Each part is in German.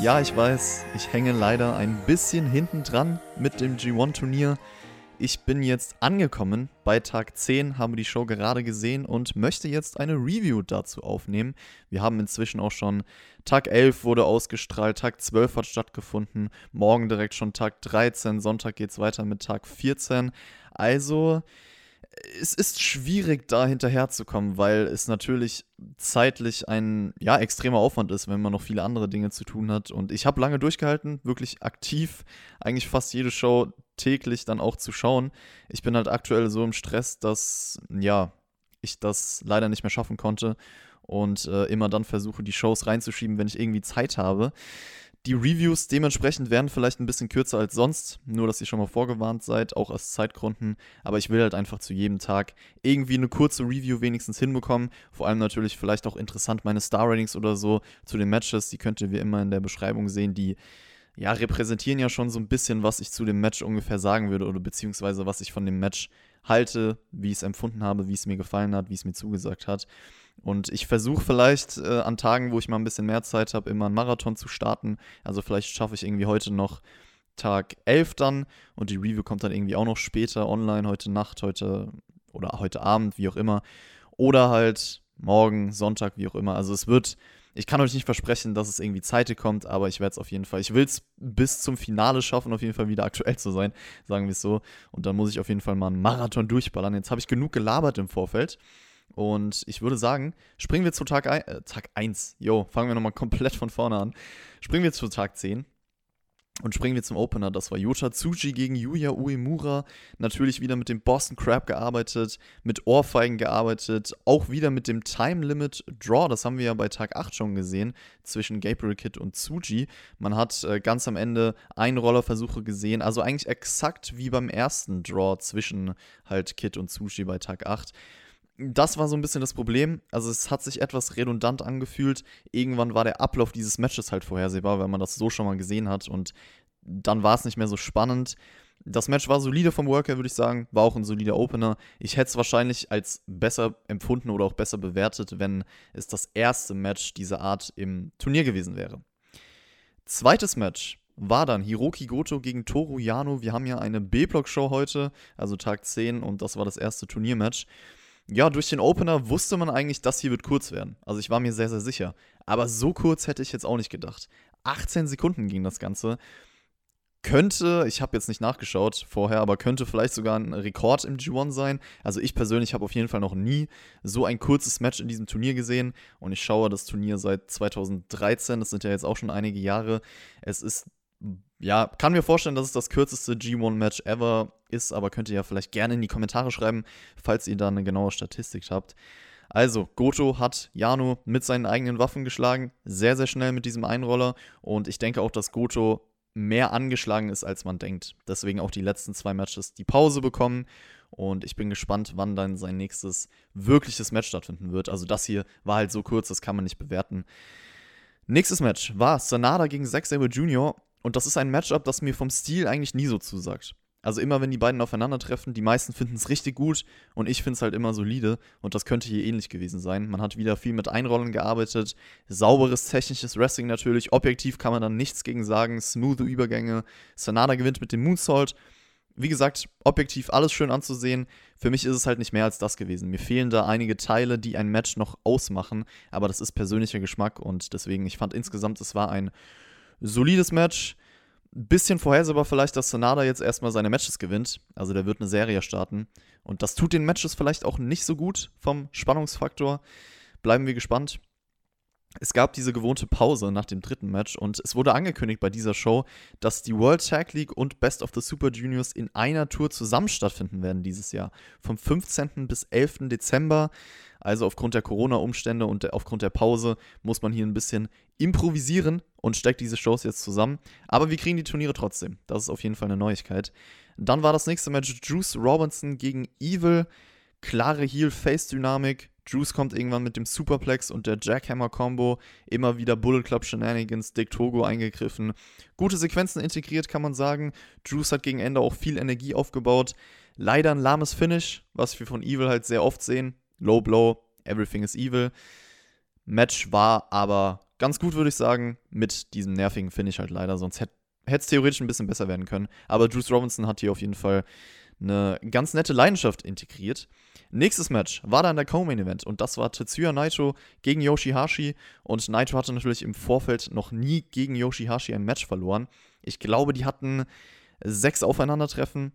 Ja, ich weiß, ich hänge leider ein bisschen hinten dran mit dem G1-Turnier. Ich bin jetzt angekommen bei Tag 10, habe die Show gerade gesehen und möchte jetzt eine Review dazu aufnehmen. Wir haben inzwischen auch schon Tag 11 wurde ausgestrahlt, Tag 12 hat stattgefunden, morgen direkt schon Tag 13, Sonntag geht es weiter mit Tag 14. Also es ist schwierig, da hinterherzukommen, weil es natürlich zeitlich ein ja, extremer Aufwand ist, wenn man noch viele andere Dinge zu tun hat. Und ich habe lange durchgehalten, wirklich aktiv, eigentlich fast jede Show täglich dann auch zu schauen. Ich bin halt aktuell so im Stress, dass ja, ich das leider nicht mehr schaffen konnte und äh, immer dann versuche, die Shows reinzuschieben, wenn ich irgendwie Zeit habe. Die Reviews dementsprechend werden vielleicht ein bisschen kürzer als sonst, nur dass ihr schon mal vorgewarnt seid, auch aus Zeitgründen. Aber ich will halt einfach zu jedem Tag irgendwie eine kurze Review wenigstens hinbekommen. Vor allem natürlich vielleicht auch interessant meine Star Ratings oder so zu den Matches. Die könnt ihr wie immer in der Beschreibung sehen. Die ja, repräsentieren ja schon so ein bisschen, was ich zu dem Match ungefähr sagen würde oder beziehungsweise was ich von dem Match halte, wie ich es empfunden habe, wie es mir gefallen hat, wie es mir zugesagt hat. Und ich versuche vielleicht äh, an Tagen, wo ich mal ein bisschen mehr Zeit habe, immer einen Marathon zu starten. Also vielleicht schaffe ich irgendwie heute noch Tag 11 dann und die Review kommt dann irgendwie auch noch später online, heute Nacht, heute oder heute Abend, wie auch immer. Oder halt morgen, Sonntag, wie auch immer. Also es wird, ich kann euch nicht versprechen, dass es irgendwie Zeit kommt, aber ich werde es auf jeden Fall, ich will es bis zum Finale schaffen, auf jeden Fall wieder aktuell zu sein, sagen wir es so. Und dann muss ich auf jeden Fall mal einen Marathon durchballern. Jetzt habe ich genug gelabert im Vorfeld. Und ich würde sagen, springen wir zu Tag, äh, Tag 1. Jo, fangen wir nochmal komplett von vorne an. Springen wir zu Tag 10. Und springen wir zum Opener. Das war Yota Tsuji gegen Yuya Uemura. Natürlich wieder mit dem Boston Crab gearbeitet, mit Ohrfeigen gearbeitet, auch wieder mit dem Time Limit Draw. Das haben wir ja bei Tag 8 schon gesehen, zwischen Gabriel Kid und Tsuji. Man hat äh, ganz am Ende Einrollerversuche gesehen. Also eigentlich exakt wie beim ersten Draw zwischen halt Kid und Tsuji bei Tag 8 das war so ein bisschen das Problem. Also es hat sich etwas redundant angefühlt. Irgendwann war der Ablauf dieses Matches halt vorhersehbar, weil man das so schon mal gesehen hat und dann war es nicht mehr so spannend. Das Match war solide vom Worker, würde ich sagen. War auch ein solider Opener. Ich hätte es wahrscheinlich als besser empfunden oder auch besser bewertet, wenn es das erste Match dieser Art im Turnier gewesen wäre. Zweites Match war dann Hiroki Goto gegen Toru Yano. Wir haben ja eine B-Block-Show heute, also Tag 10, und das war das erste Turniermatch ja, durch den Opener wusste man eigentlich, das hier wird kurz werden. Also ich war mir sehr, sehr sicher. Aber so kurz hätte ich jetzt auch nicht gedacht. 18 Sekunden ging das Ganze. Könnte, ich habe jetzt nicht nachgeschaut vorher, aber könnte vielleicht sogar ein Rekord im G1 sein. Also ich persönlich habe auf jeden Fall noch nie so ein kurzes Match in diesem Turnier gesehen. Und ich schaue das Turnier seit 2013, das sind ja jetzt auch schon einige Jahre. Es ist ja, kann mir vorstellen, dass es das kürzeste G1-Match ever ist, aber könnt ihr ja vielleicht gerne in die Kommentare schreiben, falls ihr da eine genaue Statistik habt. Also, Goto hat Jano mit seinen eigenen Waffen geschlagen, sehr, sehr schnell mit diesem Einroller und ich denke auch, dass Goto mehr angeschlagen ist, als man denkt. Deswegen auch die letzten zwei Matches die Pause bekommen und ich bin gespannt, wann dann sein nächstes wirkliches Match stattfinden wird. Also, das hier war halt so kurz, das kann man nicht bewerten. Nächstes Match war Sanada gegen Zack Sabre Jr. Und das ist ein Matchup, das mir vom Stil eigentlich nie so zusagt. Also immer wenn die beiden aufeinandertreffen, die meisten finden es richtig gut und ich finde es halt immer solide und das könnte hier ähnlich gewesen sein. Man hat wieder viel mit Einrollen gearbeitet, sauberes technisches Wrestling natürlich, objektiv kann man dann nichts gegen sagen, smooth Übergänge, Sanada gewinnt mit dem Moonsault. Wie gesagt, objektiv alles schön anzusehen. Für mich ist es halt nicht mehr als das gewesen. Mir fehlen da einige Teile, die ein Match noch ausmachen, aber das ist persönlicher Geschmack und deswegen, ich fand insgesamt, es war ein solides Match. Bisschen vorhersehbar vielleicht, dass Sonada jetzt erstmal seine Matches gewinnt. Also der wird eine Serie starten. Und das tut den Matches vielleicht auch nicht so gut vom Spannungsfaktor. Bleiben wir gespannt. Es gab diese gewohnte Pause nach dem dritten Match und es wurde angekündigt bei dieser Show, dass die World Tag League und Best of the Super Juniors in einer Tour zusammen stattfinden werden dieses Jahr. Vom 15. bis 11. Dezember. Also aufgrund der Corona-Umstände und aufgrund der Pause muss man hier ein bisschen improvisieren und steckt diese Shows jetzt zusammen. Aber wir kriegen die Turniere trotzdem. Das ist auf jeden Fall eine Neuigkeit. Dann war das nächste Match Juice Robinson gegen Evil. Klare Heel-Face-Dynamik. Juice kommt irgendwann mit dem Superplex und der Jackhammer-Combo. Immer wieder Bullet Club Shenanigans, Dick Togo eingegriffen. Gute Sequenzen integriert, kann man sagen. Juice hat gegen Ende auch viel Energie aufgebaut. Leider ein lahmes Finish, was wir von Evil halt sehr oft sehen. Low Blow, Everything is Evil. Match war aber ganz gut, würde ich sagen, mit diesem nervigen Finish halt leider. Sonst hätte es theoretisch ein bisschen besser werden können. Aber Juice Robinson hat hier auf jeden Fall eine ganz nette Leidenschaft integriert. Nächstes Match war dann der Co-Main Event und das war Tetsuya Naito gegen Yoshihashi und Naito hatte natürlich im Vorfeld noch nie gegen Yoshihashi ein Match verloren. Ich glaube, die hatten sechs Aufeinandertreffen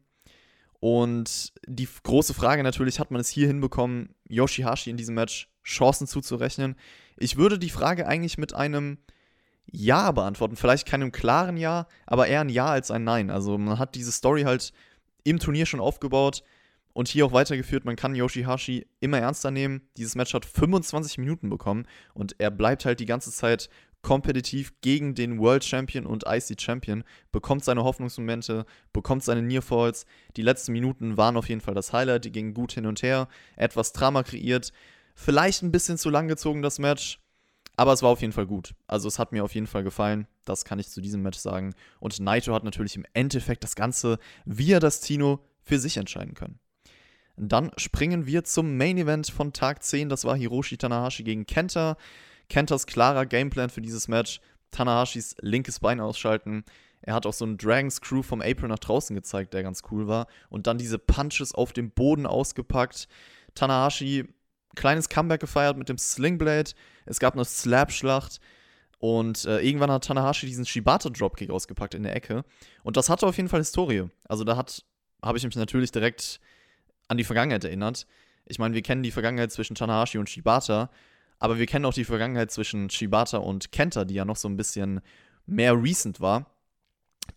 und die große Frage natürlich, hat man es hier hinbekommen, Yoshihashi in diesem Match Chancen zuzurechnen? Ich würde die Frage eigentlich mit einem Ja beantworten. Vielleicht keinem klaren Ja, aber eher ein Ja als ein Nein. Also man hat diese Story halt im Turnier schon aufgebaut und hier auch weitergeführt. Man kann Yoshihashi immer ernster nehmen. Dieses Match hat 25 Minuten bekommen und er bleibt halt die ganze Zeit kompetitiv gegen den World Champion und IC Champion, bekommt seine Hoffnungsmomente, bekommt seine Nearfalls. Die letzten Minuten waren auf jeden Fall das Highlight, die gingen gut hin und her, etwas Drama kreiert. Vielleicht ein bisschen zu lang gezogen das Match, aber es war auf jeden Fall gut. Also es hat mir auf jeden Fall gefallen. Das kann ich zu diesem Match sagen. Und Naito hat natürlich im Endeffekt das Ganze via das Tino für sich entscheiden können. Dann springen wir zum Main Event von Tag 10. Das war Hiroshi Tanahashi gegen Kenta. Kentas klarer Gameplan für dieses Match. Tanahashis linkes Bein ausschalten. Er hat auch so einen Dragon Screw vom April nach draußen gezeigt, der ganz cool war. Und dann diese Punches auf dem Boden ausgepackt. Tanahashi, kleines Comeback gefeiert mit dem Slingblade. Es gab eine Slap-Schlacht. Und äh, irgendwann hat Tanahashi diesen Shibata-Dropkick ausgepackt in der Ecke. Und das hatte auf jeden Fall Historie. Also da habe ich mich natürlich direkt an die Vergangenheit erinnert. Ich meine, wir kennen die Vergangenheit zwischen Tanahashi und Shibata, aber wir kennen auch die Vergangenheit zwischen Shibata und Kenta, die ja noch so ein bisschen mehr recent war.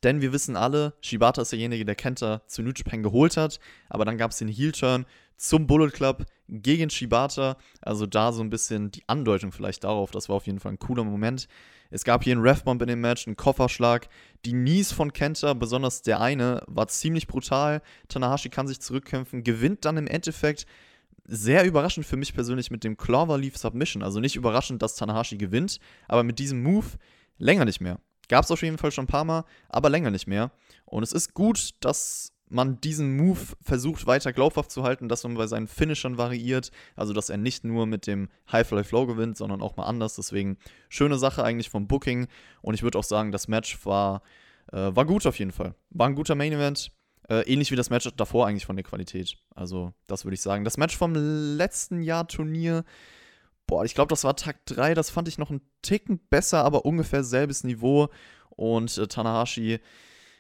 Denn wir wissen alle, Shibata ist derjenige, der Kenta zu New Japan geholt hat. Aber dann gab es den Heel-Turn zum Bullet Club gegen Shibata. Also da so ein bisschen die Andeutung vielleicht darauf. Das war auf jeden Fall ein cooler Moment. Es gab hier einen Refbomb in dem Match, einen Kofferschlag. Die Knees von Kenta, besonders der eine, war ziemlich brutal. Tanahashi kann sich zurückkämpfen, gewinnt dann im Endeffekt sehr überraschend für mich persönlich mit dem Cloverleaf Submission. Also nicht überraschend, dass Tanahashi gewinnt, aber mit diesem Move länger nicht mehr. Gab es auf jeden Fall schon ein paar Mal, aber länger nicht mehr. Und es ist gut, dass man diesen Move versucht weiter glaubhaft zu halten, dass man bei seinen Finishern variiert, also dass er nicht nur mit dem High Fly Flow gewinnt, sondern auch mal anders. Deswegen schöne Sache eigentlich vom Booking und ich würde auch sagen, das Match war, äh, war gut auf jeden Fall. War ein guter Main Event, äh, ähnlich wie das Match davor eigentlich von der Qualität. Also das würde ich sagen. Das Match vom letzten Jahr Turnier, boah, ich glaube, das war Tag 3, das fand ich noch einen Ticken besser, aber ungefähr selbes Niveau und äh, Tanahashi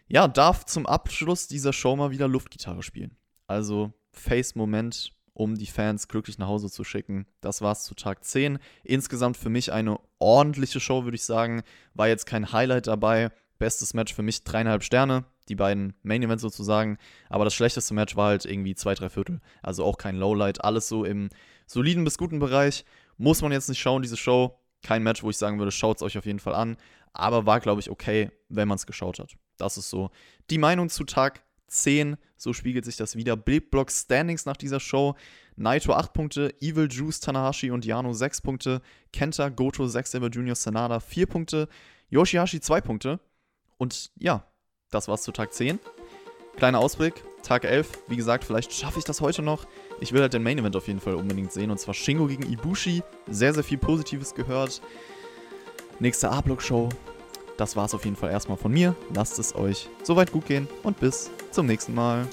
ja, darf zum Abschluss dieser Show mal wieder Luftgitarre spielen. Also Face-Moment, um die Fans glücklich nach Hause zu schicken. Das war's zu Tag 10. Insgesamt für mich eine ordentliche Show, würde ich sagen. War jetzt kein Highlight dabei. Bestes Match für mich dreieinhalb Sterne. Die beiden Main Events sozusagen. Aber das schlechteste Match war halt irgendwie zwei, drei Viertel. Also auch kein Lowlight. Alles so im soliden bis guten Bereich. Muss man jetzt nicht schauen, diese Show. Kein Match, wo ich sagen würde, schaut es euch auf jeden Fall an. Aber war, glaube ich, okay, wenn man es geschaut hat. Das ist so die Meinung zu Tag 10. So spiegelt sich das wieder. Bildblock Standings nach dieser Show. Naito 8 Punkte, Evil Juice, Tanahashi und Yano 6 Punkte, Kenta, Goto, Zack Saber Jr., Sanada 4 Punkte, Yoshihashi 2 Punkte. Und ja, das war's zu Tag 10. Kleiner Ausblick, Tag 11. Wie gesagt, vielleicht schaffe ich das heute noch. Ich will halt den Main Event auf jeden Fall unbedingt sehen. Und zwar Shingo gegen Ibushi. Sehr, sehr viel Positives gehört. Nächste A-Block-Show das war es auf jeden Fall erstmal von mir. Lasst es euch soweit gut gehen und bis zum nächsten Mal.